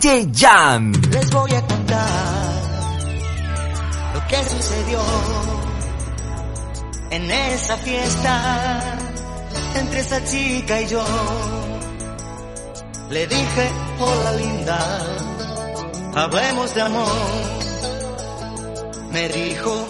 DJ Les voy a contar lo que sucedió en esa fiesta entre esa chica y yo. Le dije, hola linda, hablemos de amor. Me dijo,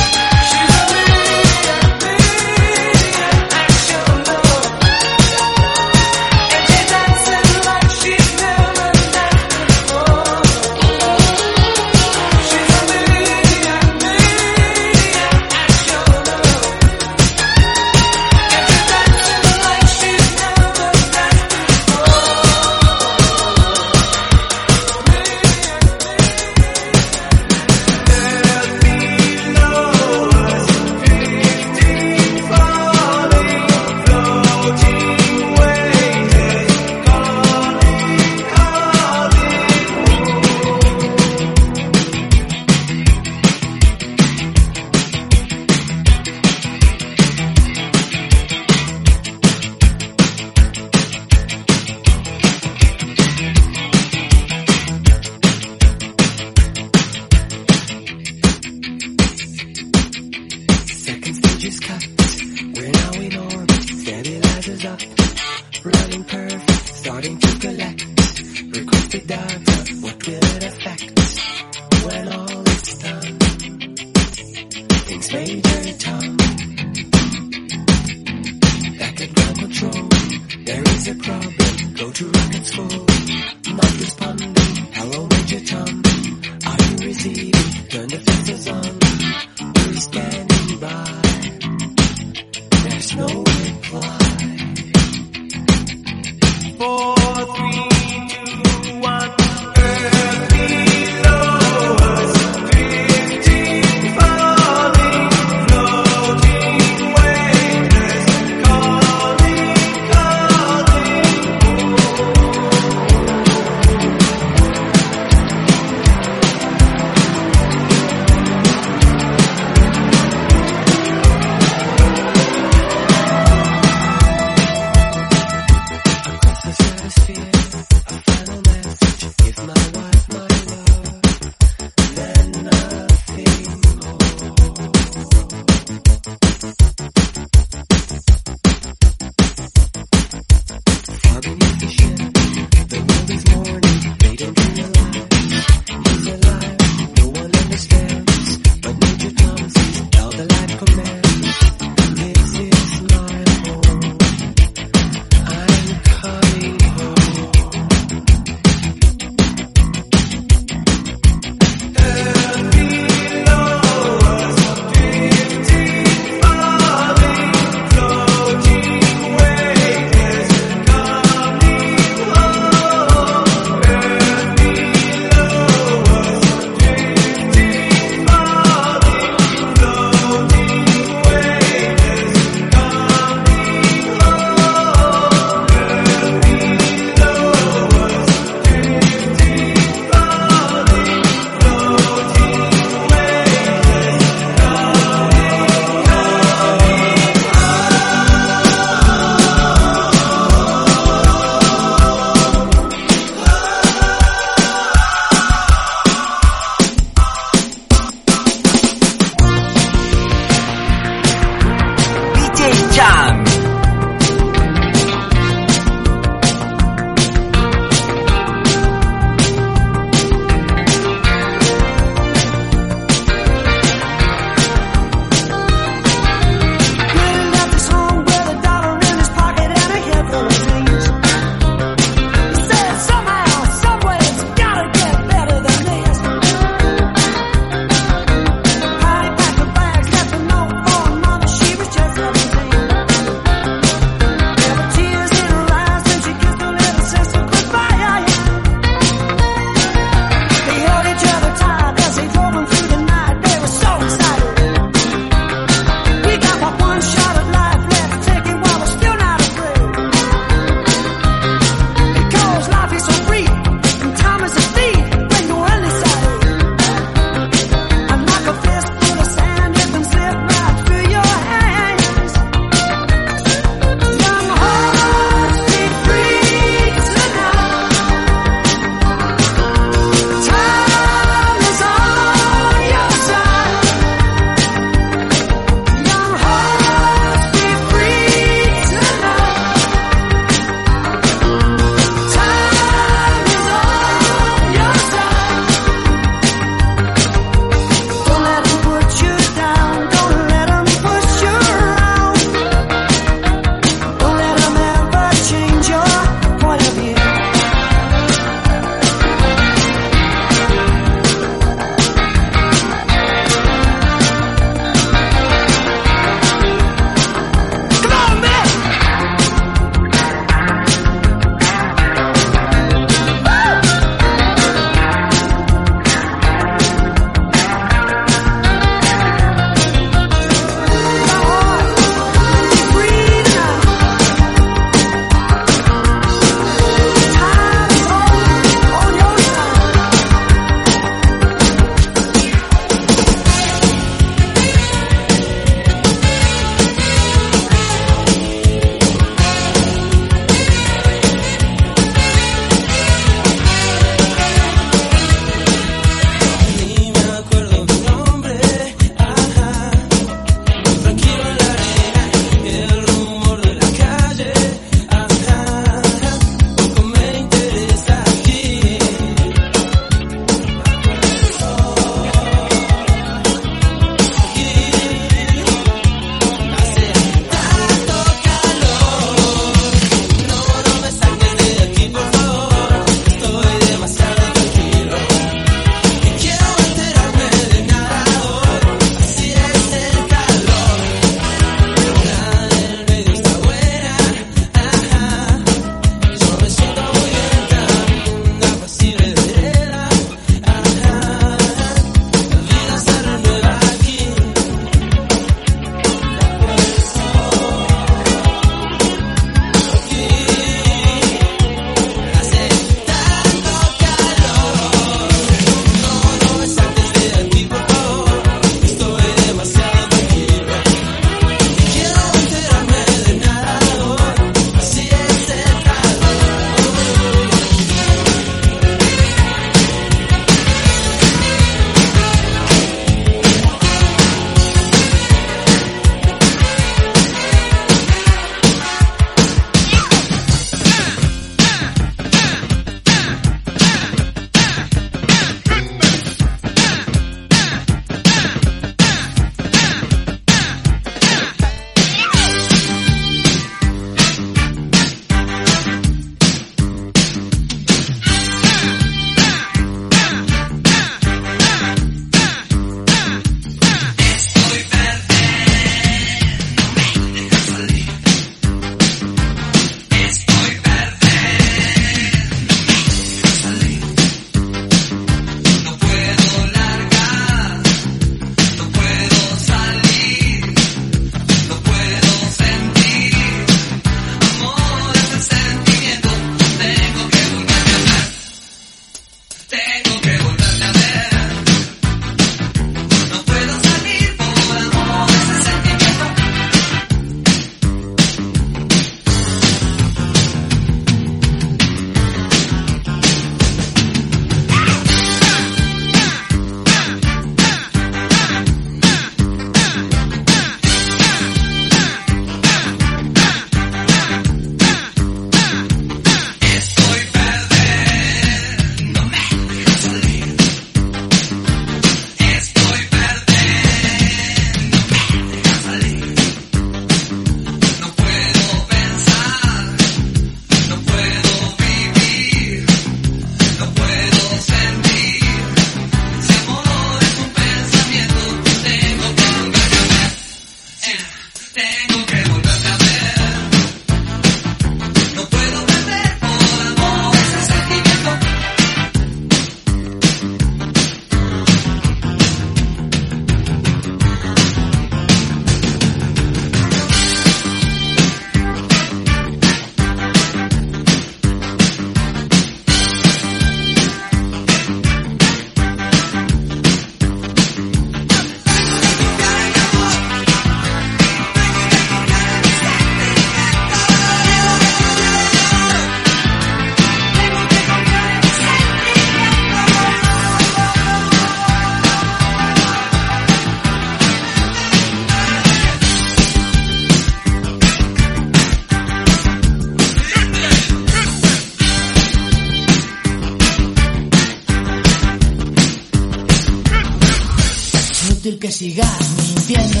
que sigas mintiendo.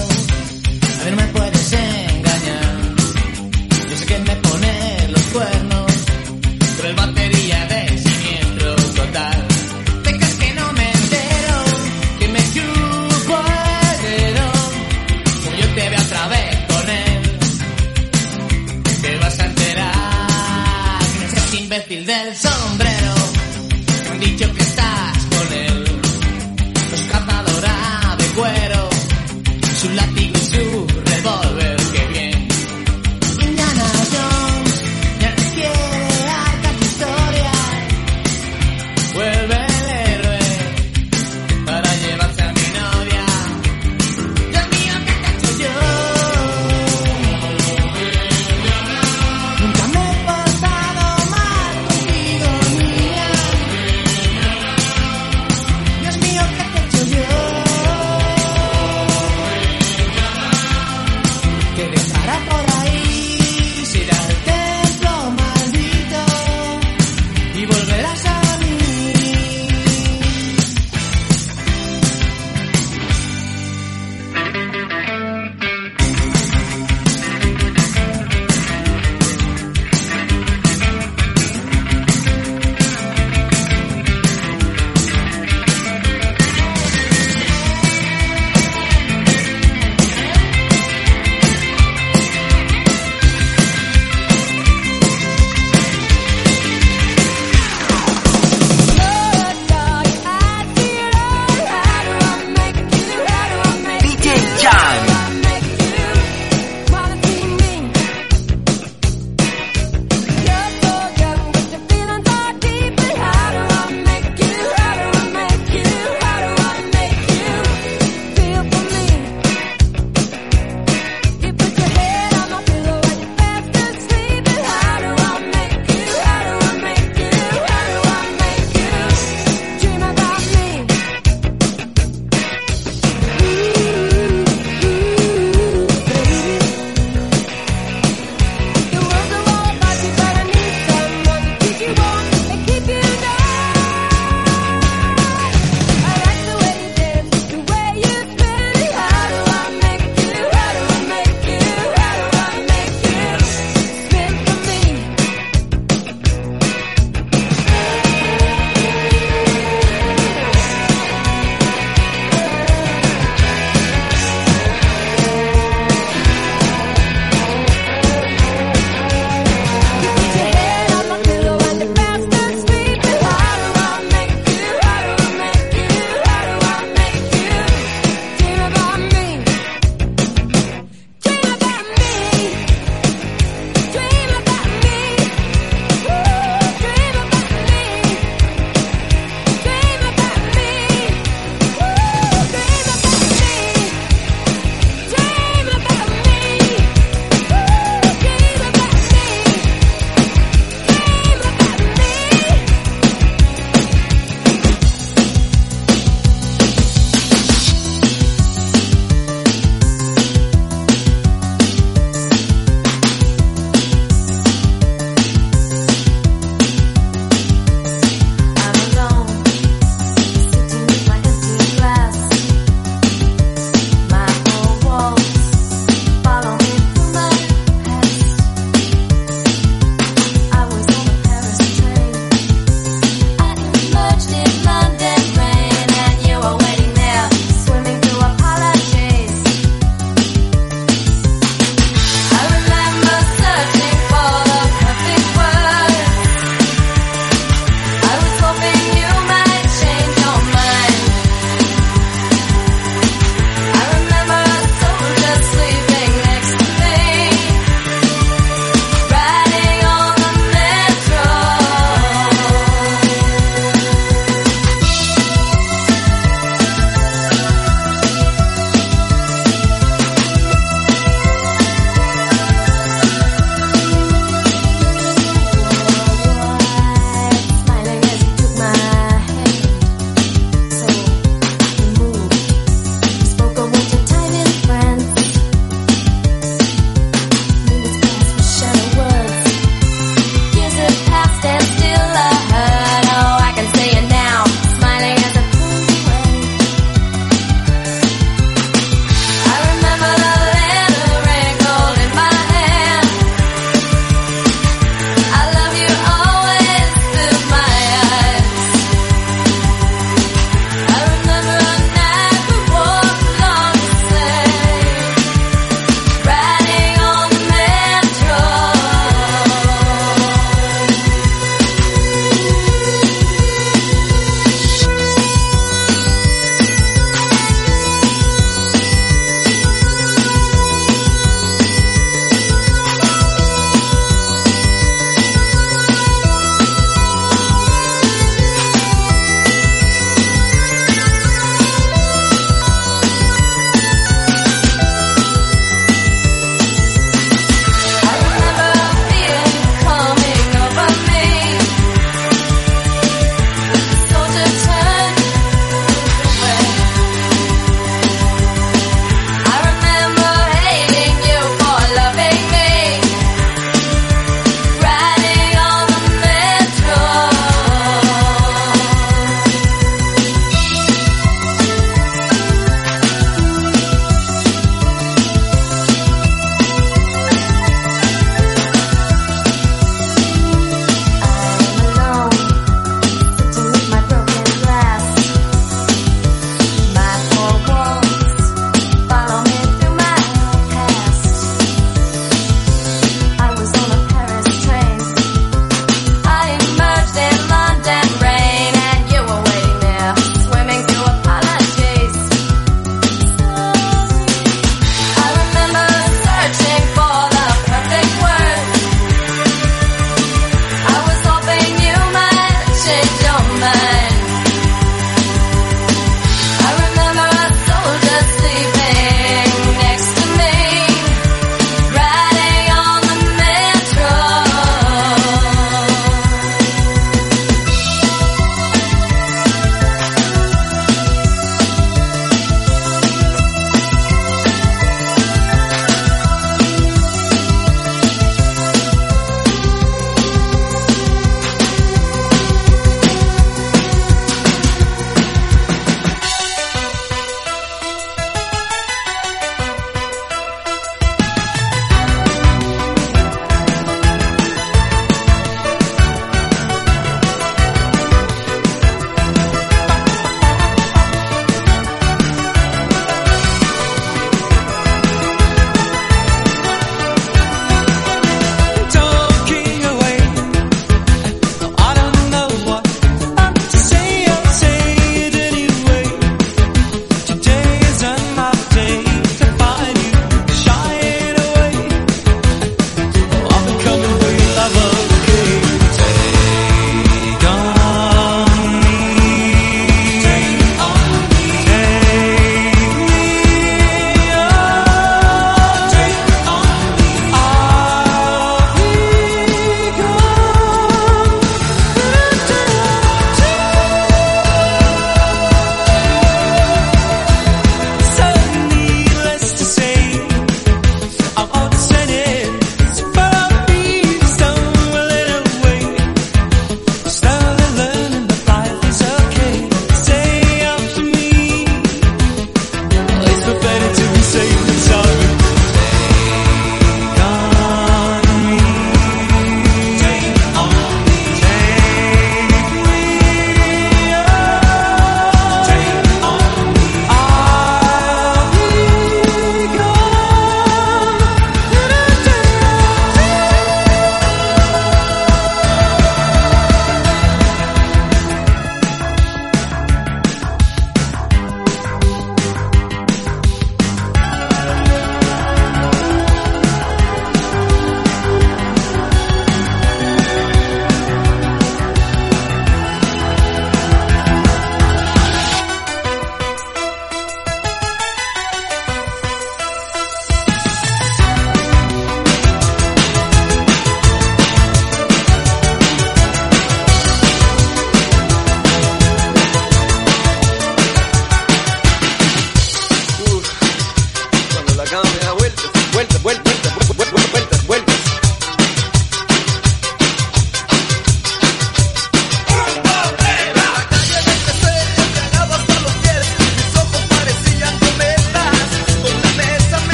A ver, me puedes engañar.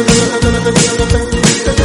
I'm.